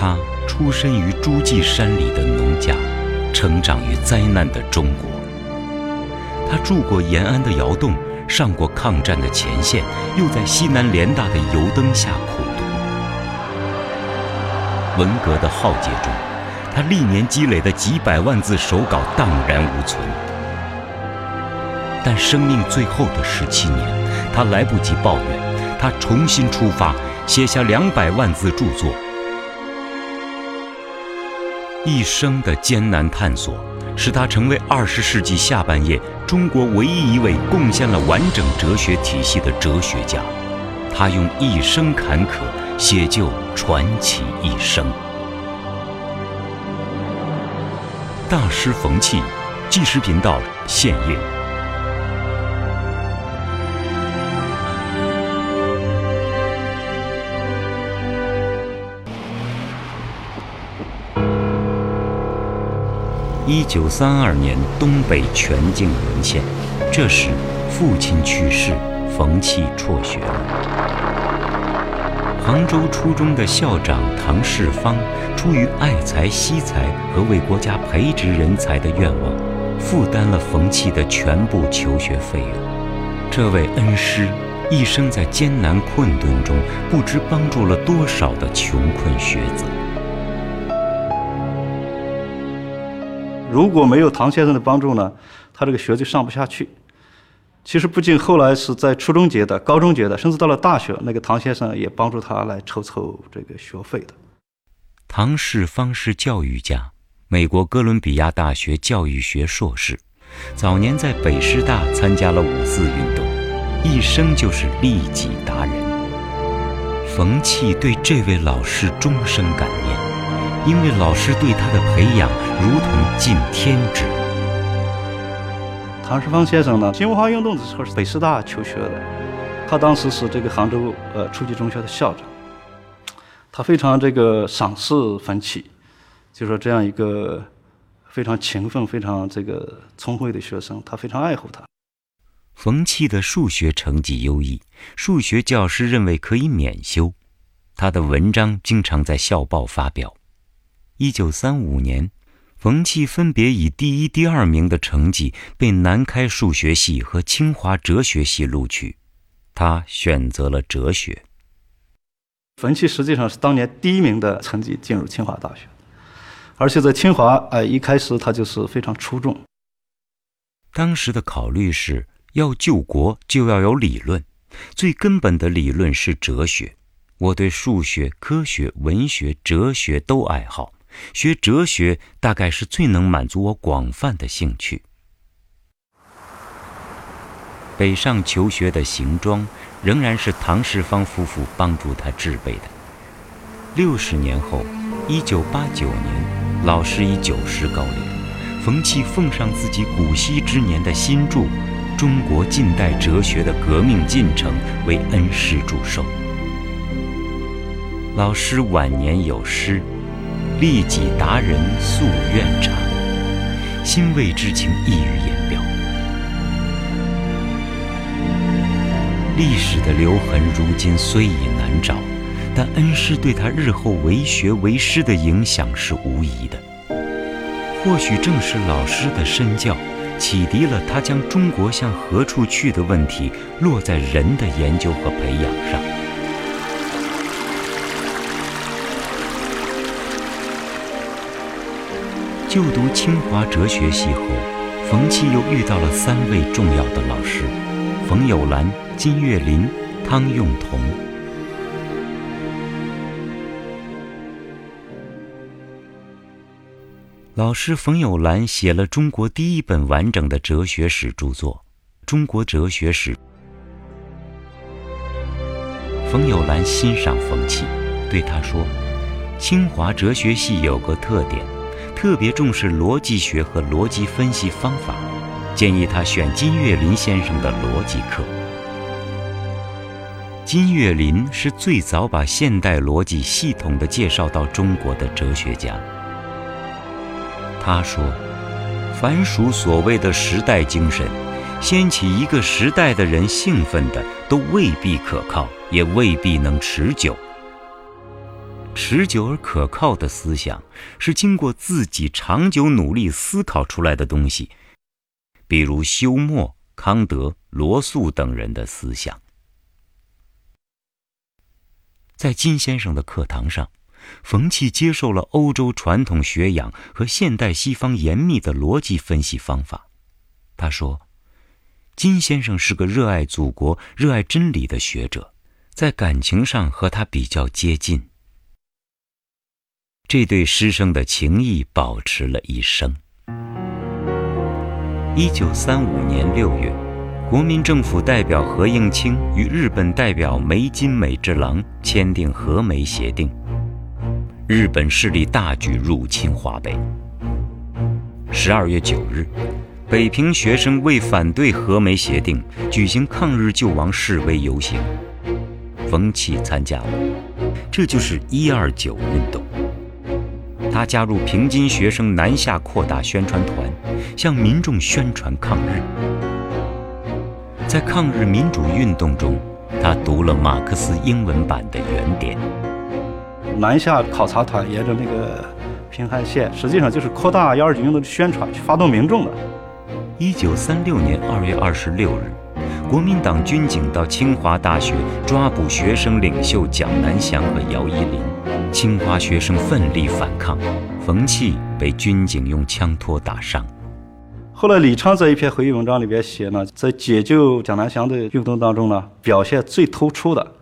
他出身于诸暨山里的农家，成长于灾难的中国。他住过延安的窑洞，上过抗战的前线，又在西南联大的油灯下苦读。文革的浩劫中，他历年积累的几百万字手稿荡然无存。但生命最后的十七年，他来不及抱怨，他重新出发，写下两百万字著作。一生的艰难探索，使他成为二十世纪下半叶中国唯一一位贡献了完整哲学体系的哲学家。他用一生坎坷写就传奇一生。大师冯契，纪实频道现映。一九三二年，东北全境沦陷。这时，父亲去世，冯弃辍学了。杭州初中的校长唐世芳，出于爱才惜才和为国家培植人才的愿望，负担了冯契的全部求学费用。这位恩师，一生在艰难困顿中，不知帮助了多少的穷困学子。如果没有唐先生的帮助呢，他这个学就上不下去。其实不仅后来是在初中阶段、高中阶段，甚至到了大学，那个唐先生也帮助他来筹凑这个学费的。唐世芳是教育家，美国哥伦比亚大学教育学硕士，早年在北师大参加了五四运动，一生就是利己达人。冯契对这位老师终生感念。因为老师对他的培养如同尽天职。唐世芳先生呢，新文化运动的时候是北师大求学的，他当时是这个杭州呃初级中学的校长，他非常这个赏识冯起，就说这样一个非常勤奋、非常这个聪慧的学生，他非常爱护他。冯起的数学成绩优异，数学教师认为可以免修，他的文章经常在校报发表。一九三五年，冯契分别以第一、第二名的成绩被南开数学系和清华哲学系录取，他选择了哲学。冯契实际上是当年第一名的成绩进入清华大学，而且在清华，哎，一开始他就是非常出众。当时的考虑是要救国就要有理论，最根本的理论是哲学。我对数学、科学、文学、哲学都爱好。学哲学大概是最能满足我广泛的兴趣。北上求学的行装仍然是唐世芳夫妇帮助他制备的。六十年后，一九八九年，老师已九十高龄，冯契奉上自己古稀之年的新著《中国近代哲学的革命进程》为恩师祝寿。老师晚年有诗。利己达人夙愿长，欣慰之情溢于言表。历史的留痕如今虽已难找，但恩师对他日后为学为师的影响是无疑的。或许正是老师的身教，启迪了他将中国向何处去的问题落在人的研究和培养上。就读清华哲学系后，冯契又遇到了三位重要的老师：冯友兰、金岳霖、汤用彤。老师冯友兰写了中国第一本完整的哲学史著作《中国哲学史》。冯友兰欣赏冯契，对他说：“清华哲学系有个特点。”特别重视逻辑学和逻辑分析方法，建议他选金岳霖先生的逻辑课。金岳霖是最早把现代逻辑系统的介绍到中国的哲学家。他说：“凡属所谓的时代精神，掀起一个时代的人兴奋的，都未必可靠，也未必能持久。”持久而可靠的思想，是经过自己长久努力思考出来的东西，比如休谟、康德、罗素等人的思想。在金先生的课堂上，冯契接受了欧洲传统学养和现代西方严密的逻辑分析方法。他说：“金先生是个热爱祖国、热爱真理的学者，在感情上和他比较接近。这对师生的情谊保持了一生。”一九三五年六月。国民政府代表何应钦与日本代表梅津美治郎签订和美协定。日本势力大举入侵华北。十二月九日，北平学生为反对和美协定，举行抗日救亡示威游行。冯契参加了，这就是一二九运动。他加入平津学生南下扩大宣传团，向民众宣传抗日。在抗日民主运动中，他读了马克思英文版的原点。南下考察团沿着那个平汉线，实际上就是扩大幺二九运动的宣传，去发动民众的。一九三六年二月二十六日，国民党军警到清华大学抓捕学生领袖蒋南翔和姚依林，清华学生奋力反抗，冯契被军警用枪托打伤。后来，李昌在一篇回忆文章里边写呢，在解救蒋南翔的运动当中呢，表现最突出的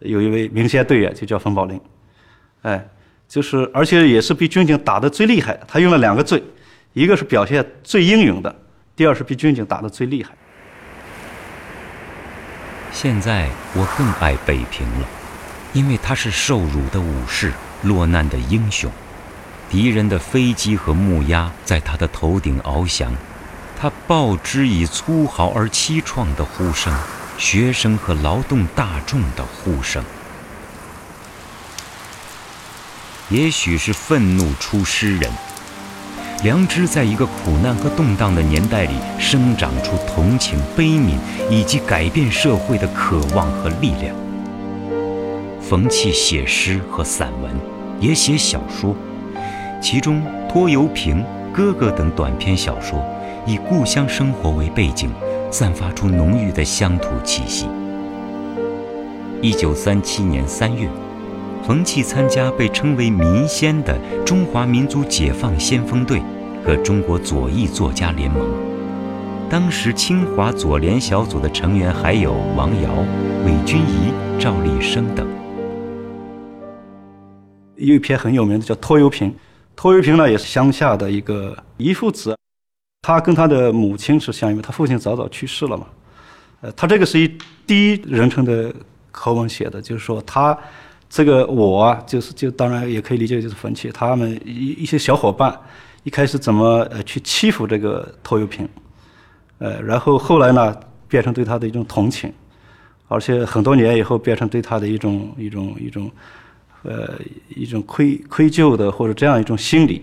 有一位明显队员，就叫冯宝林。哎，就是而且也是被军警打得最厉害的。他用了两个最，一个是表现最英勇的，第二是被军警打得最厉害。现在我更爱北平了，因为他是受辱的武士，落难的英雄。敌人的飞机和木鸭在他的头顶翱翔。他报之以粗豪而凄怆的呼声，学生和劳动大众的呼声。也许是愤怒出诗人，良知在一个苦难和动荡的年代里生长出同情、悲悯以及改变社会的渴望和力量。冯契写诗和散文，也写小说，其中《拖油瓶》《哥哥》等短篇小说。以故乡生活为背景，散发出浓郁的乡土气息。一九三七年三月，冯契参加被称为“民先”的中华民族解放先锋队和中国左翼作家联盟。当时清华左联小组的成员还有王瑶、韦君仪、赵立生等。有一篇很有名的叫《拖油瓶》，拖油瓶呢也是乡下的一个一父子。他跟他的母亲是相依，他父亲早早去世了嘛。呃，他这个是以第一人称的口吻写的，就是说他这个我啊就是就当然也可以理解就是冯契他们一一些小伙伴一开始怎么呃去欺负这个拖油瓶，呃，然后后来呢变成对他的一种同情，而且很多年以后变成对他的一种一种一种呃一种愧愧疚的或者这样一种心理。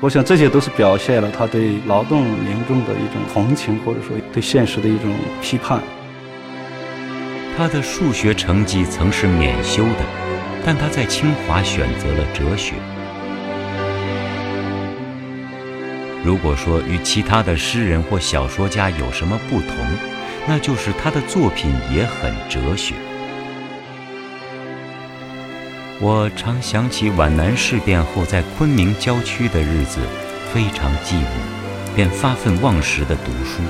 我想这些都是表现了他对劳动民众的一种同情，或者说对现实的一种批判。他的数学成绩曾是免修的，但他在清华选择了哲学。如果说与其他的诗人或小说家有什么不同，那就是他的作品也很哲学。我常想起皖南事变后在昆明郊区的日子，非常寂寞，便发奋忘食地读书，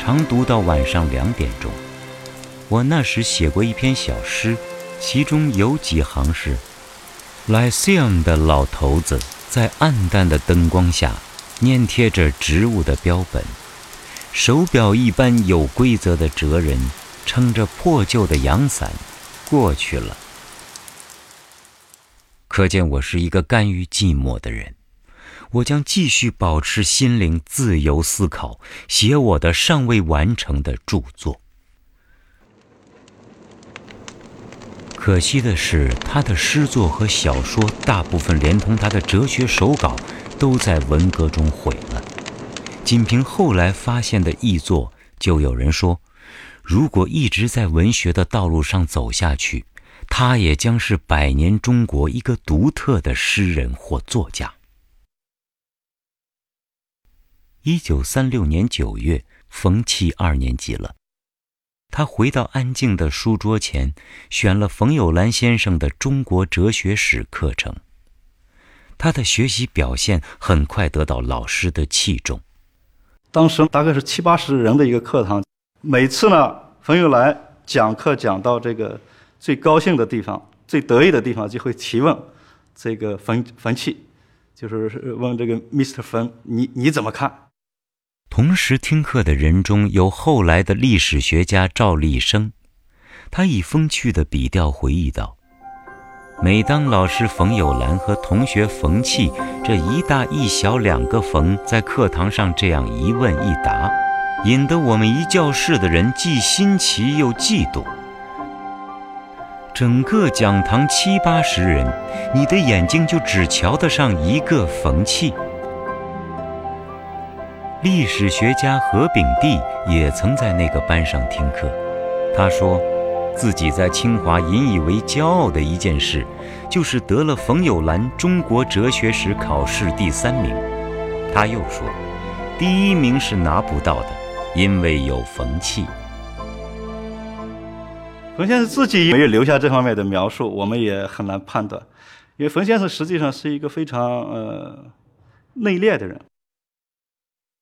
常读到晚上两点钟。我那时写过一篇小诗，其中有几行是：Lyceum 的老头子在暗淡的灯光下粘贴着植物的标本，手表一般有规则的哲人撑着破旧的阳伞过去了。可见我是一个甘于寂寞的人，我将继续保持心灵自由思考，写我的尚未完成的著作。可惜的是，他的诗作和小说大部分连同他的哲学手稿，都在文革中毁了。仅凭后来发现的译作，就有人说，如果一直在文学的道路上走下去。他也将是百年中国一个独特的诗人或作家。一九三六年九月，冯骥二年级了。他回到安静的书桌前，选了冯友兰先生的中国哲学史课程。他的学习表现很快得到老师的器重。当时大概是七八十人的一个课堂，每次呢，冯友兰讲课讲到这个最高兴的地方、最得意的地方，就会提问这个冯冯契，就是问这个 Mr. 冯，你你怎么看？同时听课的人中有后来的历史学家赵立生，他以风趣的笔调回忆道：“每当老师冯友兰和同学冯契这一大一小两个冯在课堂上这样一问一答，引得我们一教室的人既新奇又嫉妒。整个讲堂七八十人，你的眼睛就只瞧得上一个冯契。”历史学家何炳棣也曾在那个班上听课。他说，自己在清华引以为骄傲的一件事，就是得了冯友兰中国哲学史考试第三名。他又说，第一名是拿不到的，因为有冯契。冯先生自己没有留下这方面的描述，我们也很难判断。因为冯先生实际上是一个非常呃内敛的人。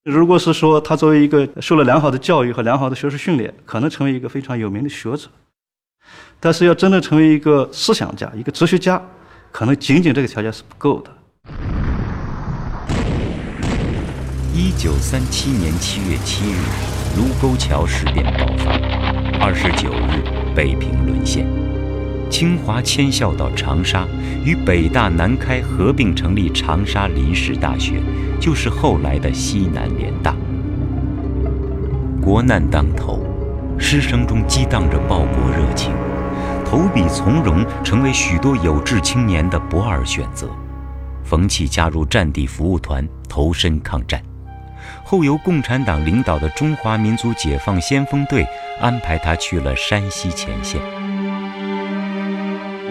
如果是说他作为一个受了良好的教育和良好的学术训练，可能成为一个非常有名的学者，但是要真的成为一个思想家、一个哲学家，可能仅仅这个条件是不够的。一九三七年七月七日，卢沟桥事变爆发，二十九日，北平沦陷，清华迁校到长沙，与北大、南开合并成立长沙临时大学。就是后来的西南联大。国难当头，师生中激荡着报国热情，投笔从戎成为许多有志青年的不二选择。冯契加入战地服务团，投身抗战，后由共产党领导的中华民族解放先锋队安排他去了山西前线。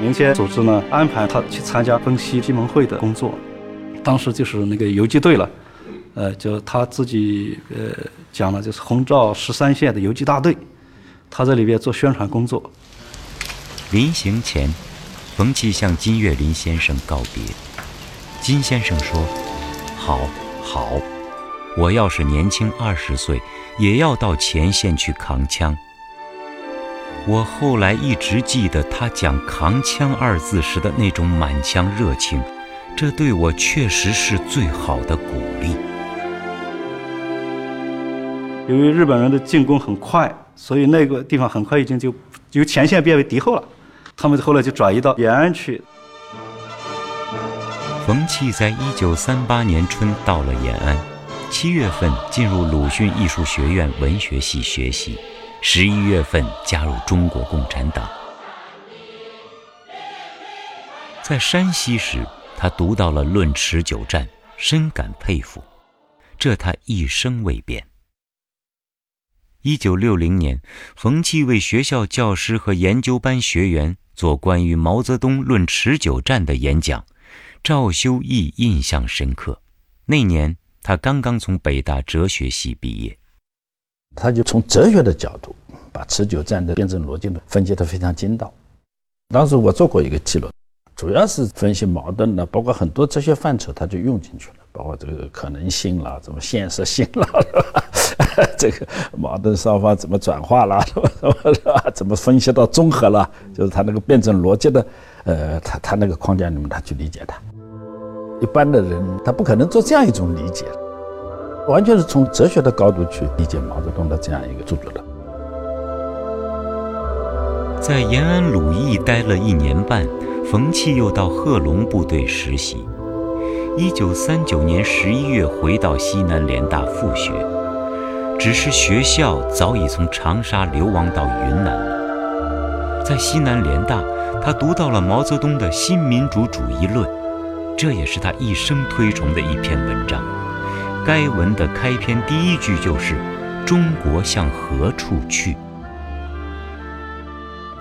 民间组织呢，安排他去参加分析批盟会的工作。当时就是那个游击队了，呃，就他自己呃讲了，就是红照十三线的游击大队，他在里边做宣传工作。临行前，冯骥向金岳霖先生告别。金先生说：“好，好，我要是年轻二十岁，也要到前线去扛枪。”我后来一直记得他讲“扛枪”二字时的那种满腔热情。这对我确实是最好的鼓励。由于日本人的进攻很快，所以那个地方很快已经就由前线变为敌后了。他们后来就转移到延安去。冯骥在一九三八年春到了延安，七月份进入鲁迅艺术学院文学系学习，十一月份加入中国共产党。在山西时。他读到了《论持久战》，深感佩服，这他一生未变。一九六零年，冯骥为学校教师和研究班学员做关于毛泽东《论持久战》的演讲，赵修义印象深刻。那年他刚刚从北大哲学系毕业，他就从哲学的角度把持久战的辩证逻辑呢分析得非常精到。当时我做过一个记录。主要是分析矛盾的，包括很多哲学范畴，他就用进去了，包括这个可能性啦，怎么现实性啦，这个矛盾双方怎么转化啦，什么什么？怎么分析到综合了？就是他那个辩证逻辑的，呃，他他那个框架里面，他去理解它。一般的人他不可能做这样一种理解，完全是从哲学的高度去理解毛泽东的这样一个著作的。在延安鲁艺待了一年半。冯契又到贺龙部队实习，一九三九年十一月回到西南联大复学，只是学校早已从长沙流亡到云南了。在西南联大，他读到了毛泽东的《新民主主义论》，这也是他一生推崇的一篇文章。该文的开篇第一句就是“中国向何处去”。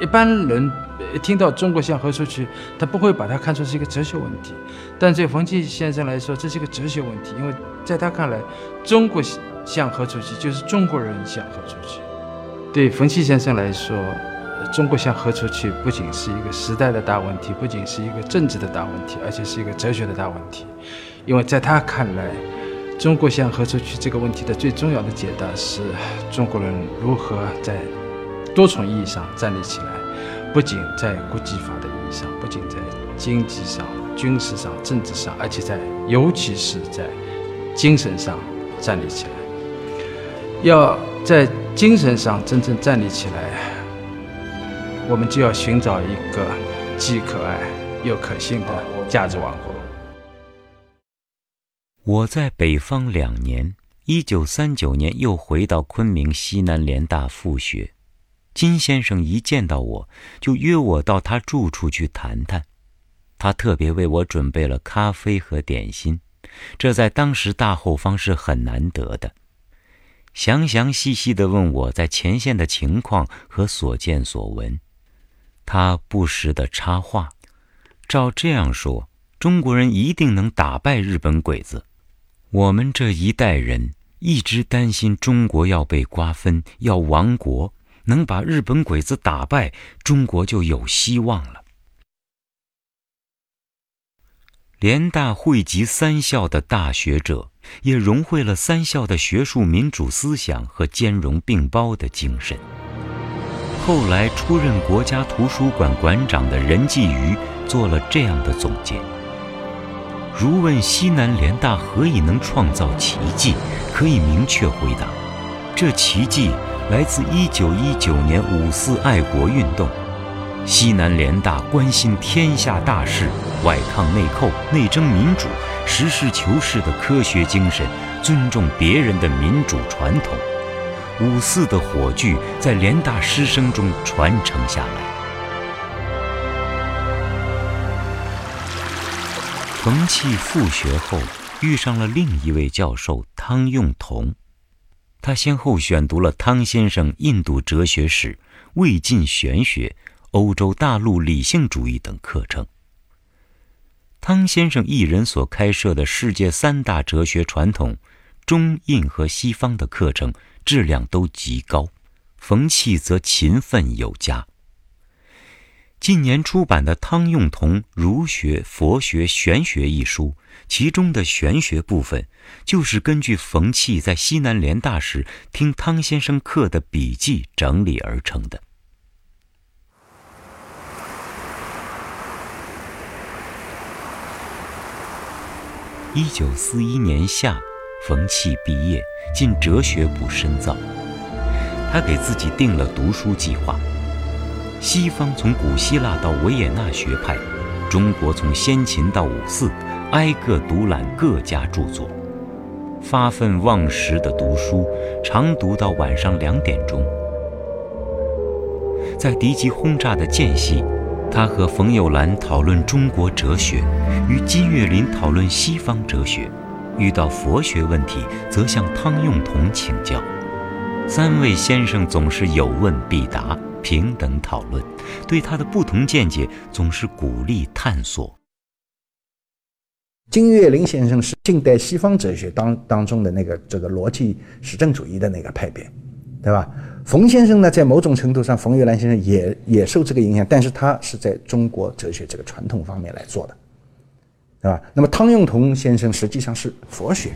一般人。听到中国向何处去，他不会把它看作是一个哲学问题。但对冯骥先生来说，这是一个哲学问题，因为在他看来，中国向何处去，就是中国人向何处去。对冯骥先生来说，中国向何处去，不仅是一个时代的大问题，不仅是一个政治的大问题，而且是一个哲学的大问题。因为在他看来，中国向何处去这个问题的最重要的解答是中国人如何在多重意义上站立起来，不仅在国际法的意义上，不仅在经济上、军事上、政治上，而且在尤其是在精神上站立起来。要在精神上真正站立起来，我们就要寻找一个既可爱又可信的价值王国。我在北方两年，一九三九年又回到昆明西南联大复学。金先生一见到我就约我到他住处去谈谈，他特别为我准备了咖啡和点心，这在当时大后方是很难得的。详详细细地问我在前线的情况和所见所闻，他不时的插话：“照这样说，中国人一定能打败日本鬼子。”我们这一代人一直担心中国要被瓜分，要亡国，能把日本鬼子打败，中国就有希望了。联大汇集三校的大学者，也融汇了三校的学术民主思想和兼容并包的精神。后来出任国家图书馆馆长的任继瑜做了这样的总结。如问西南联大何以能创造奇迹，可以明确回答：这奇迹来自1919年五四爱国运动。西南联大关心天下大事，外抗内寇，内争民主，实事求是的科学精神，尊重别人的民主传统。五四的火炬在联大师生中传承下来。冯骥复学后，遇上了另一位教授汤用彤。他先后选读了汤先生印度哲学史、魏晋玄学、欧洲大陆理性主义等课程。汤先生一人所开设的世界三大哲学传统，中印和西方的课程质量都极高，冯骥则勤奋有加。近年出版的汤用彤《儒学、佛学、玄学》一书，其中的玄学部分，就是根据冯契在西南联大时听汤先生课的笔记整理而成的。一九四一年夏，冯骥毕业，进哲学部深造。他给自己定了读书计划。西方从古希腊到维也纳学派，中国从先秦到五四，挨个读览各家著作，发愤忘食的读书，常读到晚上两点钟。在敌机轰炸的间隙，他和冯友兰讨论中国哲学，与金岳霖讨论西方哲学，遇到佛学问题，则向汤用彤请教。三位先生总是有问必答。平等讨论，对他的不同见解总是鼓励探索。金岳霖先生是近代西方哲学当当中的那个这个逻辑实证主义的那个派别，对吧？冯先生呢，在某种程度上，冯玉兰先生也也受这个影响，但是他是在中国哲学这个传统方面来做的，对吧？那么汤用彤先生实际上是佛学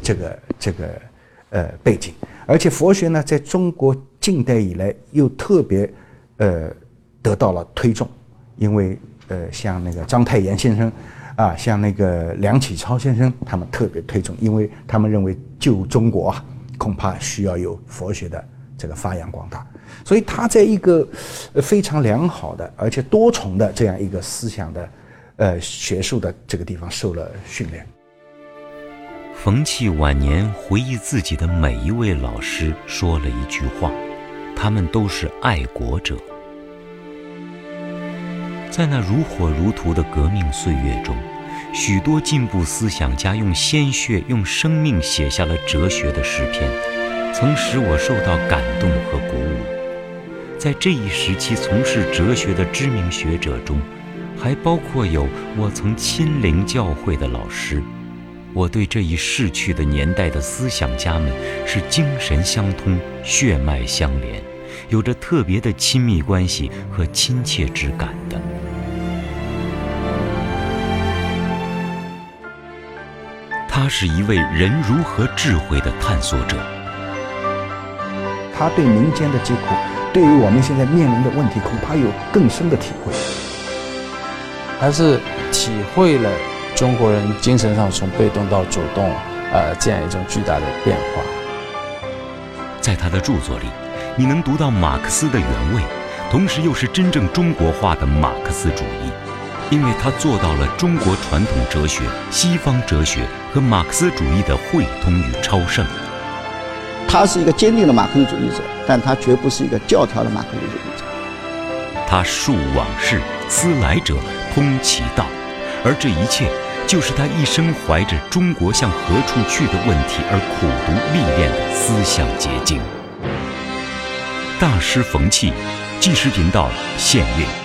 这个这个呃背景，而且佛学呢，在中国。近代以来又特别，呃，得到了推重，因为呃，像那个章太炎先生，啊，像那个梁启超先生，他们特别推崇，因为他们认为救中国啊，恐怕需要有佛学的这个发扬光大，所以他在一个非常良好的而且多重的这样一个思想的，呃，学术的这个地方受了训练。冯骥晚年回忆自己的每一位老师，说了一句话。他们都是爱国者，在那如火如荼的革命岁月中，许多进步思想家用鲜血、用生命写下了哲学的诗篇，曾使我受到感动和鼓舞。在这一时期从事哲学的知名学者中，还包括有我曾亲临教会的老师。我对这一逝去的年代的思想家们是精神相通、血脉相连，有着特别的亲密关系和亲切之感的。他是一位人如何智慧的探索者。他对民间的疾苦，对于我们现在面临的问题，恐怕有更深的体会。他是体会了。中国人精神上从被动到主动，呃，这样一种巨大的变化。在他的著作里，你能读到马克思的原味，同时又是真正中国化的马克思主义，因为他做到了中国传统哲学、西方哲学和马克思主义的汇通与超胜。他是一个坚定的马克思主义者，但他绝不是一个教条的马克思主义者。他述往事，思来者，通其道，而这一切。就是他一生怀着中国向何处去的问题而苦读历练的思想结晶。大师冯契，纪实频道献映。